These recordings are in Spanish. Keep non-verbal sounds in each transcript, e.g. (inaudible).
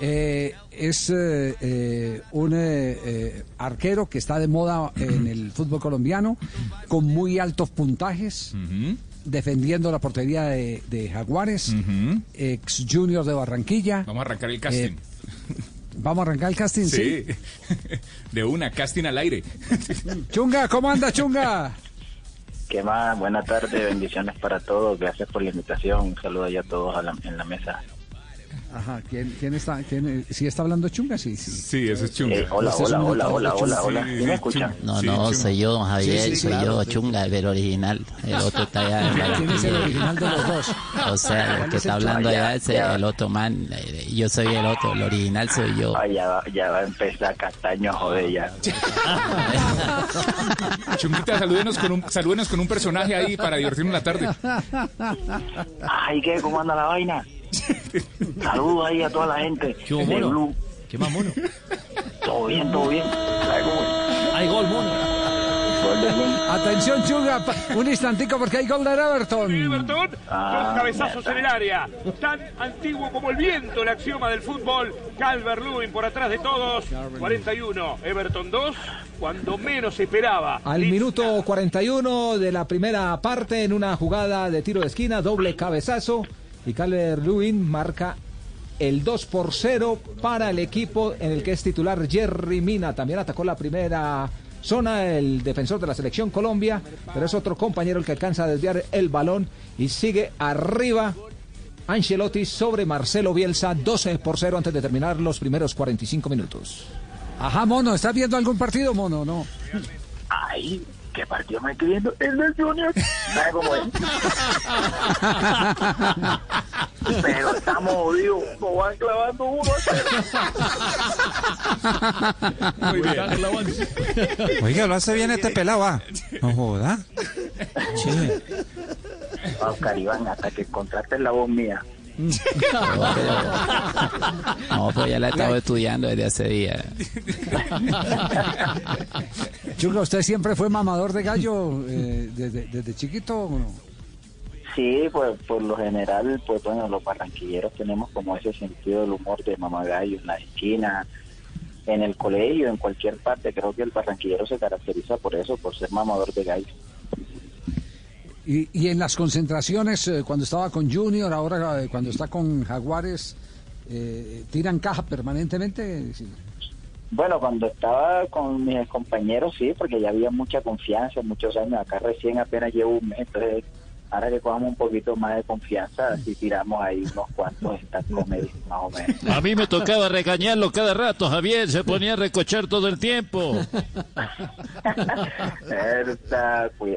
Eh, es eh, eh, un eh, eh, arquero que está de moda en el fútbol colombiano, con muy altos puntajes, defendiendo la portería de, de Jaguares, ex junior de Barranquilla. Vamos a arrancar el casting. Eh, Vamos a arrancar el casting, sí. sí. (laughs) De una, casting al aire. (laughs) Chunga, ¿cómo anda, Chunga? ¿Qué más? Buenas tardes, bendiciones para todos. Gracias por la invitación. Un saludo ya a todos a la- en la mesa. Ajá, ¿quién, quién está? Quién, eh, ¿Sí está hablando Chunga? Sí, sí. Sí, ese es chunga. Eh, hola, hola, hola, hola, hola, hola. Sí, ¿Sí me? Chunga. No, Sí, no, soy yo, Javier, Sí, sí, soy claro, yo, sí. Chunga, el original. El otro está allá en ¿Quién es el original de los dos? O sea, el ¿Cuál que está hablando Chunga? allá es Ya, el otro man. eh, Yo soy el otro, el original soy yo. Ay, ya, va, ya va a empezar Castaño a joder ya. (laughs) Chunguita, salúdenos con, un, salúdenos con un personaje ahí para divertirnos la tarde. Ay, ¿qué? ¿Cómo anda la vaina? Saludos ahí a toda la gente hubo, de mono? Blue. ¿Qué más mono? Todo bien, todo bien. Hay gol, mono. Atención, Chunga, pa- un instantico porque hay gol de Everton. Everton Ah, con cabezazos en el área. Tan antiguo como el viento, el axioma del fútbol. Calvert Lewin por atrás de todos. 41. Everton 2. Cuando menos se esperaba. Al minuto 41 de la primera parte, en una jugada de tiro de esquina, doble cabezazo. Y Calvert Lewin marca el 2 por 0 para el equipo en el que es titular Jerry Mina. También atacó la primera zona el defensor de la selección Colombia, pero es otro compañero el que alcanza a desviar el balón y sigue arriba. Ancelotti sobre Marcelo Bielsa, 12 por 0 antes de terminar los primeros 45 minutos. Ajá, mono, ¿estás viendo algún partido, mono? No. Ay, ¿qué partido me estoy viendo? El del Junior. ¿Sabes cómo es? Pero estamos jodidos. Nos van clavando uno a cero. Muy bien. Oiga, lo hace bien este pelado, va. No joda. Che. Oscar Iván, hasta que contrates la voz mía. No, pues ya la he estado estudiando desde hace días. Chunga, ¿usted siempre fue mamador de gallo eh, desde, desde chiquito o no? Sí, pues por lo general, pues bueno, los barranquilleros tenemos como ese sentido del humor de mamagallo en la esquina, en el colegio, en cualquier parte. Creo que el barranquillero se caracteriza por eso, por ser mamador de gallo. Y, y en las concentraciones, eh, cuando estaba con Junior, ahora eh, cuando está con Jaguares, eh, ¿tiran caja permanentemente? Sí. Bueno, cuando estaba con mis compañeros, sí, porque ya había mucha confianza, muchos años. Acá recién apenas llevo un mes, entonces ahora que cogamos un poquito más de confianza, así tiramos ahí unos cuantos estas comedias, más o menos. A mí me tocaba regañarlo cada rato, Javier. Se ponía a recochar todo el tiempo. (laughs)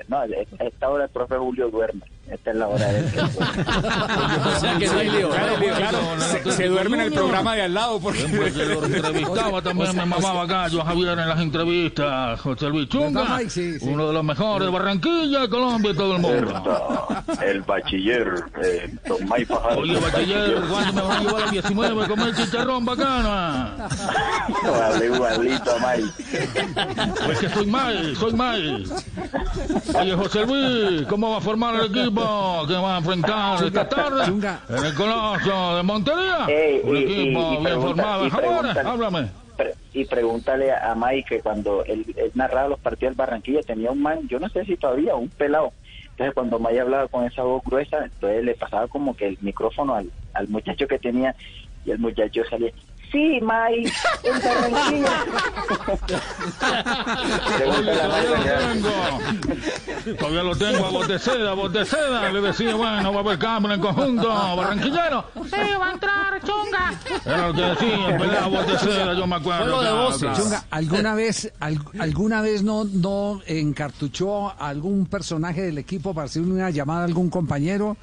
No, a esta hora el profe Julio duerme. Esta es la hora de él que duerme. (laughs) O sea que no hay lío, Claro, claro, se, se duerme en el programa de al lado porque entrevistaba también, (laughs) me mamaba gallo a Javier en las entrevistas. José Luis Chunga, ¿Verdad, Mike? Uno de los mejores de Barranquilla, Colombia y todo el mundo. El bachiller, eh, don May Fajardo. Oye, bachiller, ¿cuándo me van a llevar a 19 a comer chicharrón bacana? Vale, igualito a May. Pues que soy mal, soy mal. Oye, José Luis, ¿cómo va a formar el equipo que va a enfrentar esta tarde Chunga. en el Coloso de Montería? Ey, Un y- equipo y- y bien formado háblame. Pre- Y pregúntale a May que cuando él, él narraba los partidos del Barranquilla tenía un man, yo no sé si todavía, un pelado. Entonces cuando May hablaba con esa voz gruesa, entonces le pasaba como que el micrófono al, al muchacho que tenía y el muchacho salía, sí, May, en Barranquilla. Todavía lo tengo. Todavía lo tengo a voz de seda, a voz de seda. Le decía, bueno, va a haber cambio en conjunto barranquillero. Sí, va a entrar, chunga. Era lo que decía, el pelado, voz de seda, yo me acuerdo. Juego de voces. claro. Chunga, ¿alguna vez, al- alguna vez no, no encartuchó a algún personaje del equipo para hacer una llamada a algún compañero?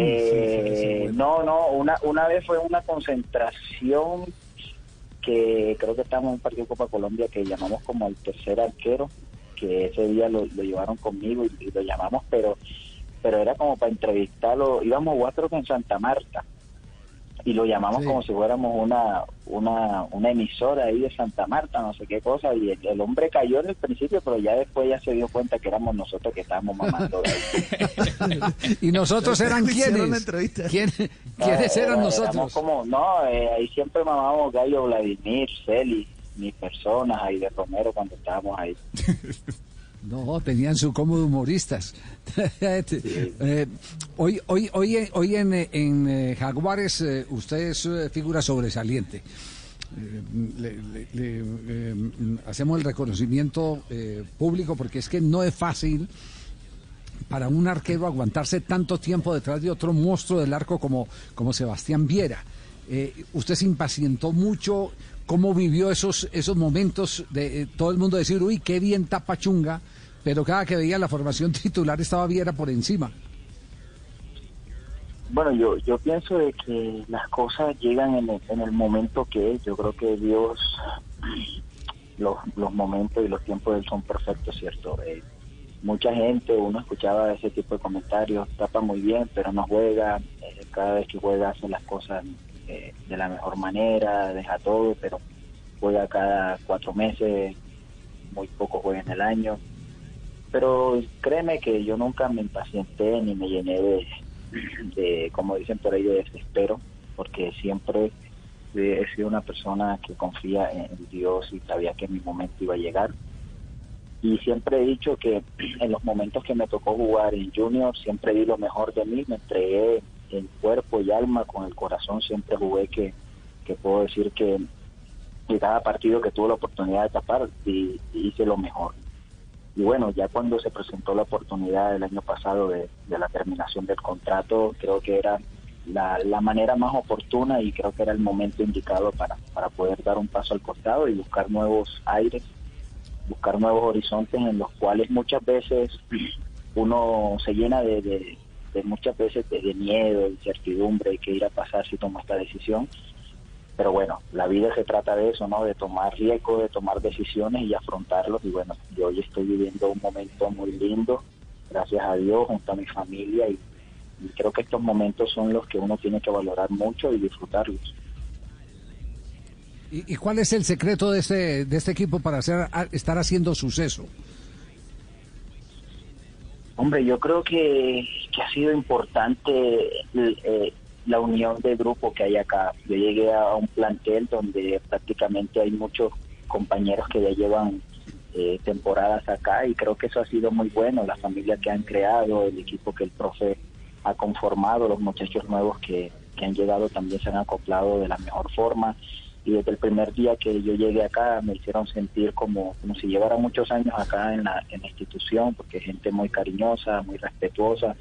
Eh, no, no, una, una vez fue una concentración que creo que estábamos en un partido Copa Colombia que llamamos como el tercer arquero, que ese día lo, lo llevaron conmigo y, y lo llamamos, pero pero era como para entrevistarlo, íbamos que en Santa Marta y lo llamamos Sí. como si fuéramos una, una, una emisora ahí de Santa Marta, no sé qué cosa, y el, el hombre cayó en el principio, pero ya después ya se dio cuenta que éramos nosotros que estábamos mamando de ahí. (laughs) ¿Y nosotros eran quiénes? ¿Quién- No, ¿Quiénes era- eran nosotros? como, no, eh, ahí siempre mamábamos Gallo Vladimir, Celi, mis personas ahí de Romero cuando estábamos ahí. (laughs) No, tenían su cómodo humoristas. (laughs) Eh, hoy, hoy, hoy, hoy en, en eh, Jaguares eh, usted es eh, figura sobresaliente. Eh, le- le- le, hacemos el reconocimiento eh, público porque es que no es fácil para un arquero aguantarse tanto tiempo detrás de otro monstruo del arco como, como Sebastián Viera. Eh, usted se impacientó mucho, ¿cómo vivió esos, esos momentos de eh, todo el mundo decir, uy, qué bien tapa Chunga, pero cada que veía la formación (laughs) titular estaba Viera por encima? Bueno, yo, yo pienso de que las cosas llegan en el, en el momento que es. Yo creo que Dios, los, los momentos y los tiempos de él son perfectos, ¿cierto? Eh, mucha gente, uno escuchaba ese tipo de comentarios, tapa muy bien, pero no juega. eh, cada vez que juega hace las cosas eh, de la mejor manera, deja todo, pero juega cada cuatro meses, muy poco juega en el año. Pero créeme que yo nunca me impacienté ni me llené de, como dicen por ahí, de desespero, porque siempre he sido una persona que confía en Dios y sabía que mi momento iba a llegar. Y siempre he dicho que (clears throat) en los momentos que me tocó jugar en Junior, siempre di lo mejor de mí, me entregué en cuerpo y alma, con el corazón, siempre jugué que, que puedo decir que de cada partido que tuve la oportunidad de tapar, di- hice lo mejor. Y bueno, ya cuando se presentó la oportunidad el año pasado de, la terminación del contrato, creo que era la, la manera más oportuna y creo que era el momento indicado para, para poder dar un paso al costado y buscar nuevos aires, buscar nuevos horizontes en los cuales muchas veces uno se llena de, de- muchas veces de, de miedo, incertidumbre, de qué irá a pasar si tomo esta decisión. Pero bueno, la vida se trata de eso, ¿no? De tomar riesgo, de tomar decisiones y afrontarlos. Y bueno, yo hoy estoy viviendo un momento muy lindo, gracias a Dios, junto a mi familia. Y, y creo que estos momentos son los que uno tiene que valorar mucho y disfrutarlos. ¿Y, y cuál es el secreto de este, de este equipo para hacer, estar haciendo suceso? Hombre, yo creo que, que ha sido importante eh, la unión de grupo que hay acá. Yo llegué a un plantel donde prácticamente hay muchos compañeros que ya llevan eh, temporadas acá y creo que eso ha sido muy bueno, la familia que han creado, el equipo que el profe ha conformado, los muchachos nuevos que, que han llegado también se han acoplado de la mejor forma y desde el primer día que yo llegué acá me hicieron sentir como, como si llevara muchos años acá en la, en la institución, porque gente muy cariñosa, muy respetuosa,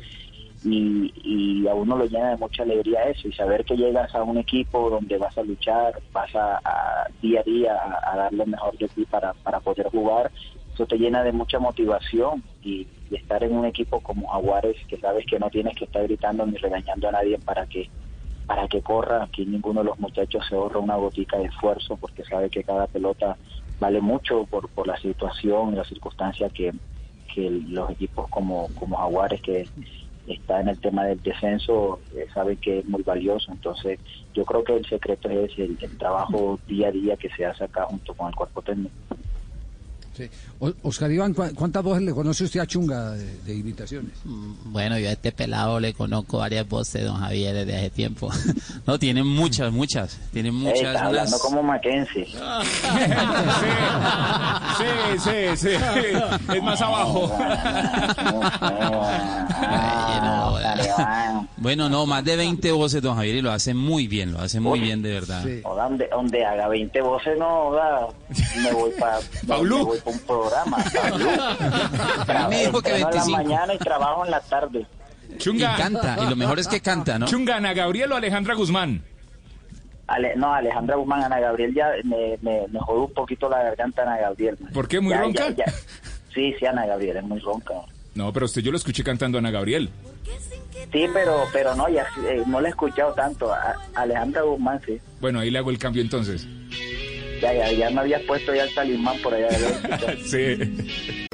y, y a uno lo llena de mucha alegría eso, y saber que llegas a un equipo donde vas a luchar, vas a, día a día a, dar lo mejor de ti para, para poder jugar, eso te llena de mucha motivación y, y estar en un equipo como Jaguares, que sabes que no tienes que estar gritando ni regañando a nadie para que para que corra, aquí ninguno de los muchachos se ahorra una gotica de esfuerzo porque sabe que cada pelota vale mucho por, por la situación y la circunstancia que, que los equipos como, como Jaguares que está en el tema del descenso eh, saben que es muy valioso. Entonces yo creo que el secreto es el trabajo día a día que se hace acá junto con el cuerpo técnico Sí. O- Oscar Iván, ¿cu- ¿cuántas voces le conoce usted a Chunga de, de imitaciones? Bueno, yo a este pelado le conozco varias voces, don Javier, desde hace tiempo. (laughs) No, tiene muchas, muchas. Tiene muchas. estás hablando unas- como Mackenzie (laughs) Sí, sí, sí. Es más abajo. Ay, no, (laughs) Bueno, no, más de 20 voces, don Javier, y lo hace muy bien, lo hace muy bien, de verdad. O donde, donde haga 20 voces, no, da, me voy para (laughs) pa un programa. Pablú. (laughs) A mí me dijo que Entreno en 25. la mañana y trabajo en la tarde. Chunga. Y canta, y lo mejor es que canta, ¿no? Chunga, Ana Gabriel o Alejandra Guzmán. Ale- no, Alejandra Guzmán, Ana Gabriel ya me, me, me jodó un poquito la garganta Ana Gabriel. ¿Por qué? ¿Muy Ya, ronca? ya, ya. Sí, sí, Ana Gabriel es muy ronca. No, pero usted yo lo escuché cantando a Ana Gabriel. Sí, pero, pero no, ya eh, no la he escuchado tanto. A, Alejandra Guzmán, sí. Bueno, ahí le hago el cambio entonces. Ya, ya, ya me habías puesto ya el talismán por allá. (laughs) sí.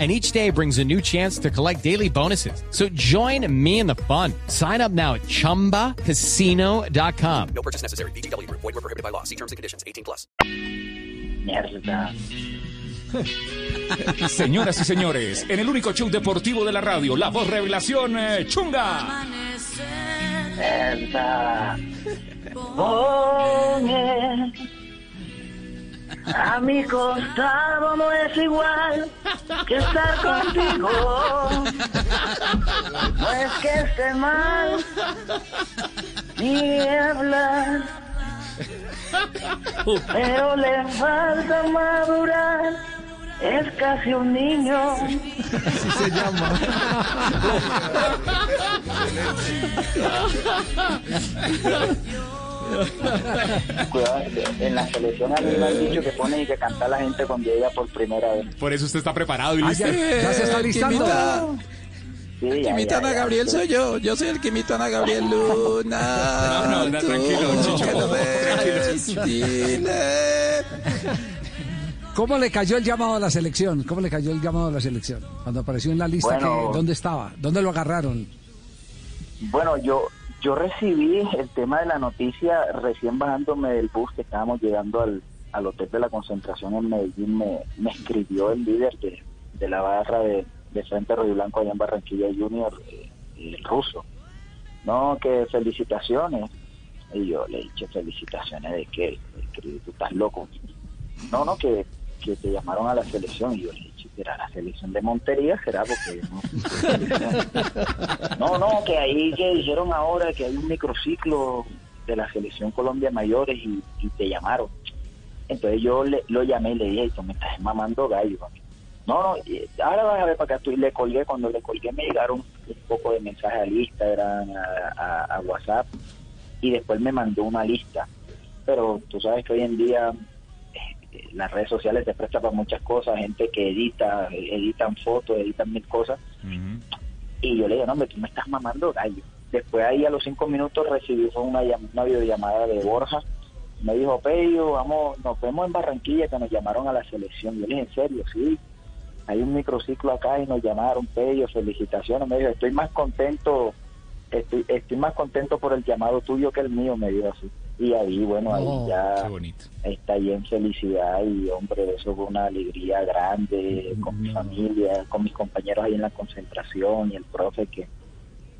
And each day brings a new chance to collect daily bonuses. So join me in the fun. Sign up now at ChumbaCasino.com. No purchase necessary. BGW. Void were prohibited by law. See terms and conditions. 18 plus. Mierda. (laughs) Señoras y señores, en el único show deportivo de la radio, la voz revelación eh, Chunga. Mierda. A mi costado no es igual que estar contigo. No es que esté mal, ni hablar. Pero le falta madurar. Es casi un niño. Así se llama. (laughs) (laughs) Cuidado, en la selección a mí me han dicho que ponen y que canta la gente cuando llega por primera vez. Por eso usted está preparado y Ah, listo. ya, ya se está listando. Sí, El que imita a Ana. Gabriel soy yo. Yo soy el que imita a Ana Gabriel Luna. No, no, no, tranquilo, Chicho, no ves. ¿Cómo le cayó el llamado a la selección? ¿Cómo le cayó el llamado a la selección? Cuando apareció en la lista, Bueno. que, ¿dónde estaba? ¿Dónde lo agarraron? Bueno, yo yo recibí el tema de la noticia recién bajándome del bus que estábamos llegando al, al hotel de la concentración en Medellín. Me, escribió el líder de, de la barra de, de Frente Río Blanco allá en Barranquilla Junior, eh, el ruso. No, que felicitaciones. Y yo le dije, felicitaciones de qué? Escribí, tú estás loco. No, no, que, que te llamaron a la selección. Y yo le dije, ¿será la selección de Montería? ¿Será? Porque no, no, no, que ahí que dijeron ahora que hay un microciclo de la selección Colombia mayores y, te llamaron. Entonces yo le, lo llamé y le dije, tú me estás mamando gallo. mami". No, no, ahora vas a ver para acá. Tú, y le colgué, cuando le colgué me llegaron un poco de mensajes al Instagram, a, a- WhatsApp, y después me mandó una lista. Pero tú sabes que hoy en día las redes sociales te prestan para muchas cosas, gente que edita, editan fotos, editan mil cosas. Y yo le dije, no, hombre, tú me estás mamando gallo. Después ahí a los cinco minutos recibí una, una videollamada de Borja. Me dijo, Pello, vamos, nos vemos en Barranquilla que nos llamaron a la selección. Yo le dije, en serio, sí. Hay un microciclo acá y nos llamaron, Pello, felicitaciones. Me dijo, estoy más contento, estoy, estoy más contento por el llamado tuyo que el mío, me dijo así. Y ahí, bueno, ahí Oh, ya está ahí en felicidad. Y hombre, eso fue una alegría grande con mi familia, con mis compañeros ahí en la concentración y el profe que,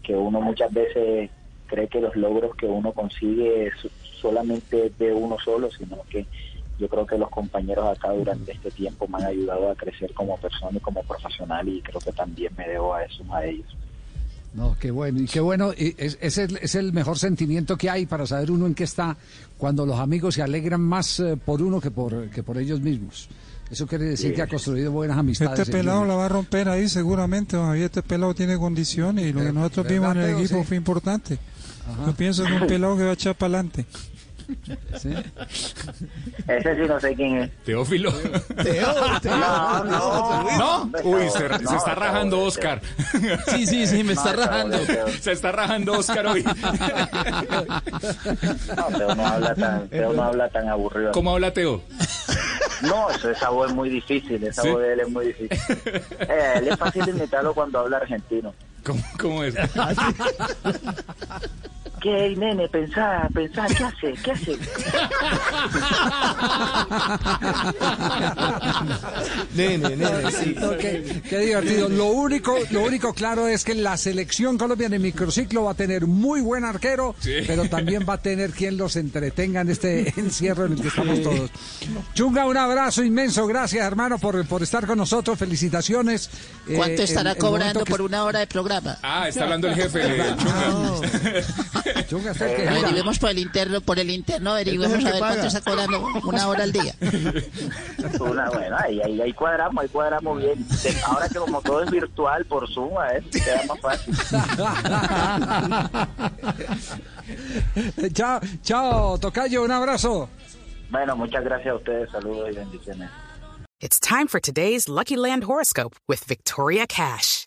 que uno muchas veces cree que los logros que uno consigue es solamente de uno solo, sino que yo creo que los compañeros acá durante este tiempo me han ayudado a crecer como persona y como profesional y creo que también me debo a eso, a ellos. No, qué bueno, y qué bueno, y es, es el, es el mejor sentimiento que hay para saber uno en qué está cuando los amigos se alegran más eh, por uno que por, que por ellos mismos. Eso quiere decir que ha construido buenas amistades. Este pelado la va a romper ahí seguramente, don Javier. Este pelado tiene condiciones y lo que nosotros vimos en el equipo Sí. fue importante. Yo pienso que un pelado que va a echar para adelante. Sí. Ese sí no sé quién es. Teófilo. No, no, ¿No? Uy, se, No, se está no, rajando no, Oscar. Sí, sí, sí, me está rajando. Teo. Se está rajando Oscar hoy. No, Teo no habla tan, Teo no habla tan aburrido. ¿Cómo habla Teo? No, eso, esa voz es muy difícil, esa ¿Sí? voz de él es muy difícil. Eh, él es fácil imitarlo cuando habla argentino. ¿Cómo, cómo es? ¿Qué, ey, nene? Pensá, pensá, ¿qué hace? ¿Qué hace? (laughs) Nene, nene, sí. No, qué, divertido. Lo único, lo único claro es que la selección colombiana en microciclo va a tener muy buen arquero, Sí. pero también va a tener quien los entretenga en este (laughs) encierro en el que estamos todos. Chunga, un abrazo inmenso. Gracias, hermano, por, por estar con nosotros. Felicitaciones. Eh, ¿Cuánto estará el- el momento cobrando que- por una hora de programa? Ah, está hablando el jefe. eh, Chunga. Eh, (laughs) Averiguemos por el interno, por el interno, averiguemos a ver cuánto está cobrando una hora al día. (laughs) Una, bueno, ahí, ahí, ahí cuadramos, ahí cuadramos bien. Ahora que como todo es virtual por Zoom, a ver, queda más fácil. (laughs) chao, chao, Tocayo, un abrazo. Bueno, muchas gracias a ustedes, saludos y bendiciones. It's time for today's Lucky Land horoscope with Victoria Cash.